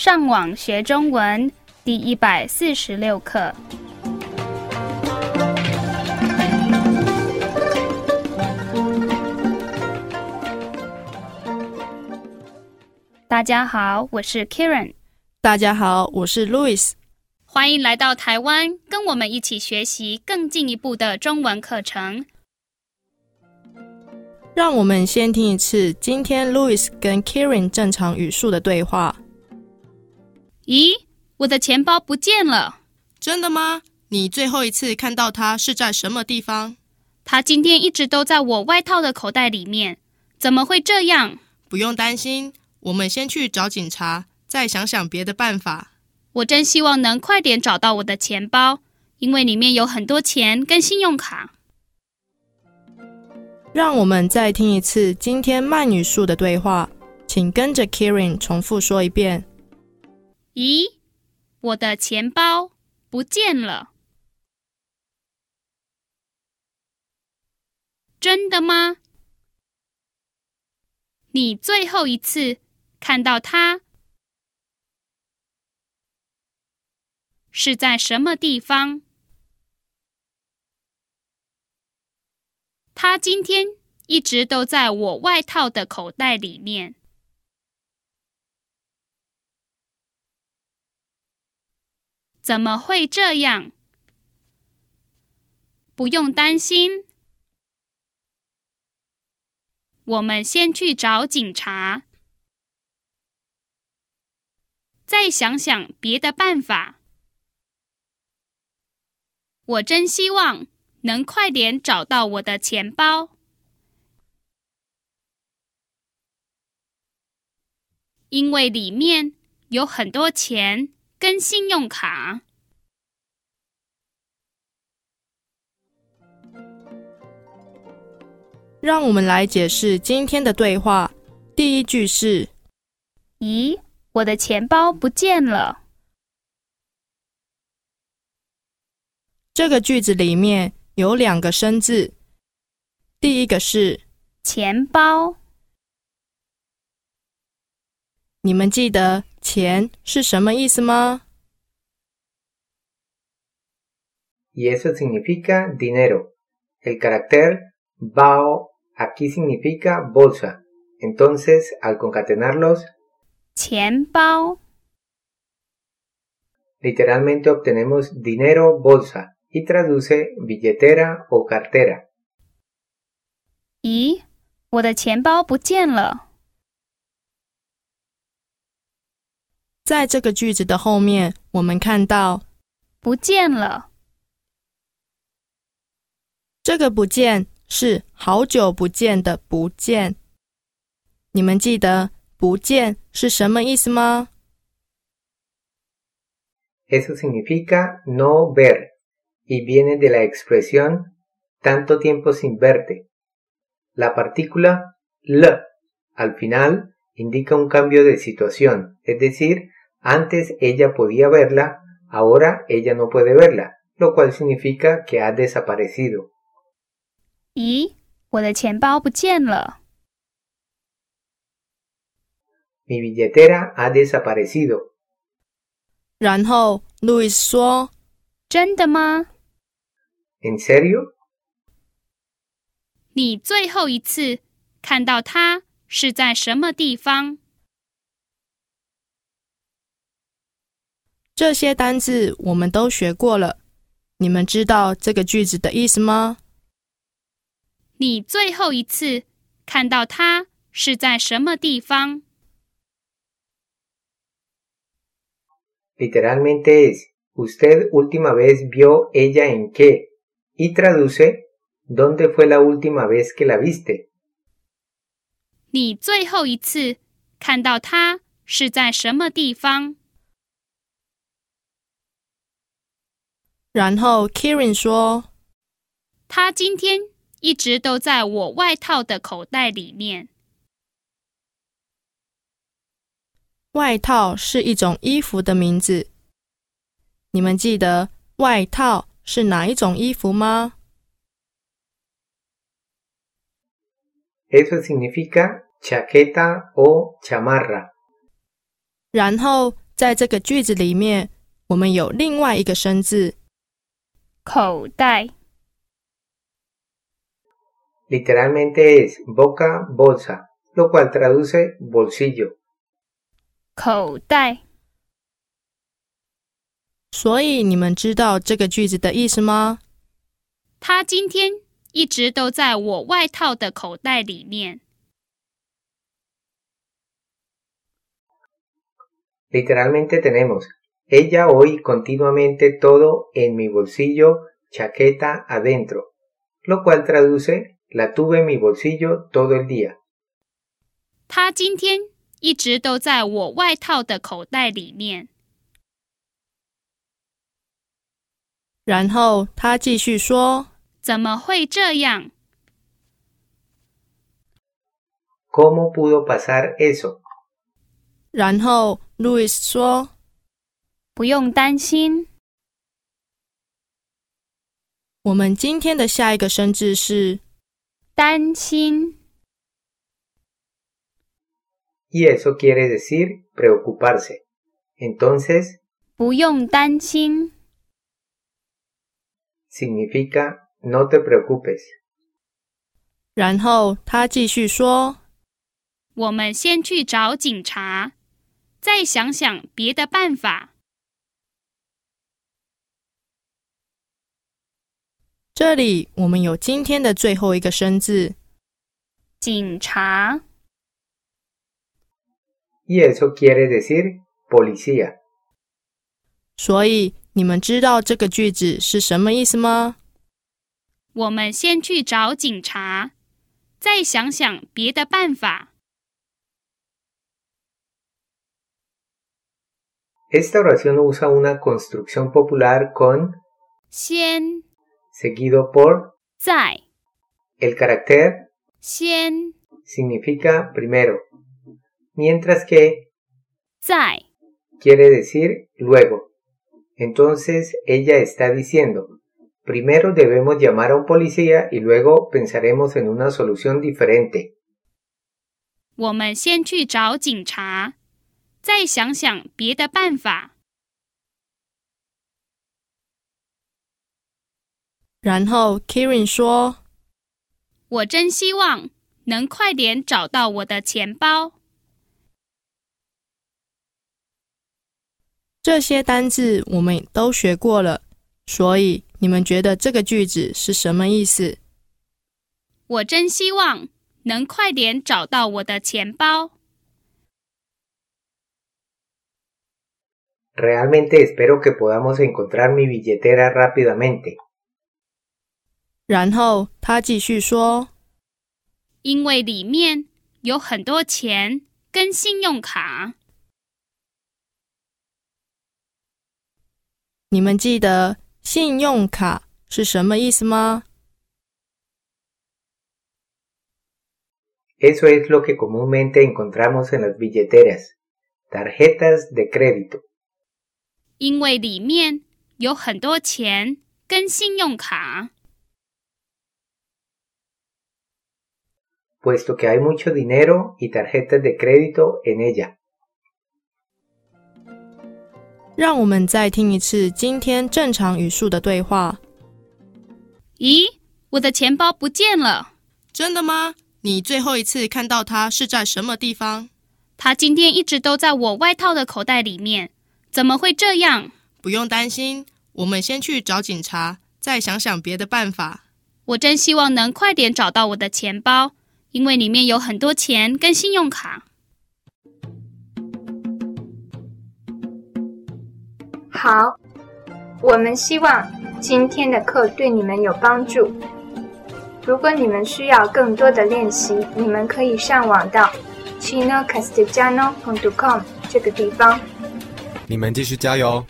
上网学中文第一百四十六课。大家好，我是 Karen。大家好，我是 Louis。欢迎来到台湾，跟我们一起学习更进一步的中文课程。让我们先听一次今天 Louis 跟 Karen 正常语速的对话。咦，我的钱包不见了！真的吗？你最后一次看到它是在什么地方？它今天一直都在我外套的口袋里面。怎么会这样？不用担心，我们先去找警察，再想想别的办法。我真希望能快点找到我的钱包，因为里面有很多钱跟信用卡。让我们再听一次今天慢语速的对话，请跟着 Kieran 重复说一遍。咦，我的钱包不见了！真的吗？你最后一次看到它？是在什么地方？他今天一直都在我外套的口袋里面。怎么会这样？不用担心，我们先去找警察，再想想别的办法。我真希望能快点找到我的钱包，因为里面有很多钱跟信用卡。让我们来解释今天的对话。第一句是：“咦，我的钱包不见了。”这个句子里面有两个生字，第一个是钱包。你们记得钱是什么意思吗？Y eso significa dinero. El carácter bao aquí significa bolsa. Entonces, al concatenarlos, 钱包 literalmente obtenemos dinero bolsa. y traduce billetera o cartera. 咦，我的钱包不见了。 在这个句子的后面，我们看到“不见了”。这个“不见”是好久不见的“不见”。你们记得“不见”是什么意思吗？Eso significa no ver. y viene de la expresión tanto tiempo sin verte. La partícula l al final indica un cambio de situación, es decir, antes ella podía verla, ahora ella no puede verla, lo cual significa que ha desaparecido. Mi billetera ha desaparecido. 然后路易斯说：“真的吗？” ¿En serio? 你最后一次看到他是在什么地方？ 这些单字我们都学过了，你们知道这个句子的意思吗？你最后一次看到他是在什么地方？Literalmente es usted última vez vio ella en qué. y traduce ¿Dónde fue la última vez que la viste? Kieran 说：“他今天一直都在我外套的口袋里面。”外套是一种衣服的名字。你们记得外套？是哪一种衣服吗？Eso significa chaqueta o chamarra。然后在这个句子里面，我们有另外一个生字口袋。Literalmente es boca bolsa, lo cual traduce bolsillo. 口袋。所以你们知道这个句子的意思吗？他今天一直都在我外套的口袋里面。Literalmente tenemos, ella hoy continuamente todo en mi bolsillo, chaqueta adentro, lo cual traduce, la tuve en mi bolsillo todo el día. 他今天一直都在我外套的口袋里面。然后他继续说：“怎么会这样？” ¿Cómo pudo pasar eso？然后路易斯说：“ 不用担心。”我们今天的下一个生字是“担心”。Y eso quiere decir preocuparse. Entonces，不用担心。significa no te preocupes。然后他继续说：“我们先去找警察，再想想别的办法。”这里我们有今天的最后一个生字“警察”。Y eso quiere decir policía。所以。你们知道这个句子是什么意思吗？我们先去找警察，再想想别的办法。Esta oración usa una construcción popular con 先 seguido por 在 el carácter 先 significa primero, mientras que 在 quiere decir luego. Entonces ella está diciendo, primero debemos llamar a un policía y luego pensaremos en una solución diferente. Kirin 说：“我真希望能快点找到我的钱包。”这些单字我们都学过了，所以你们觉得这个句子是什么意思？我真希望能快点找到我的钱包。Realmente espero que podamos encontrar mi billetera rápidamente。然后他继续说：“因为里面有很多钱跟信用卡。”你们记得信用卡是什么意思吗？Eso es lo que comúnmente encontramos en las billeteras, tarjetas de crédito。因为里面有很多钱跟信用卡。Puesto que hay mucho dinero y tarjetas de crédito en ella。让我们再听一次今天正常语速的对话。咦，我的钱包不见了！真的吗？你最后一次看到它是在什么地方？它今天一直都在我外套的口袋里面。怎么会这样？不用担心，我们先去找警察，再想想别的办法。我真希望能快点找到我的钱包，因为里面有很多钱跟信用卡。好，我们希望今天的课对你们有帮助。如果你们需要更多的练习，你们可以上网到 chinocastellano.com 这个地方。你们继续加油！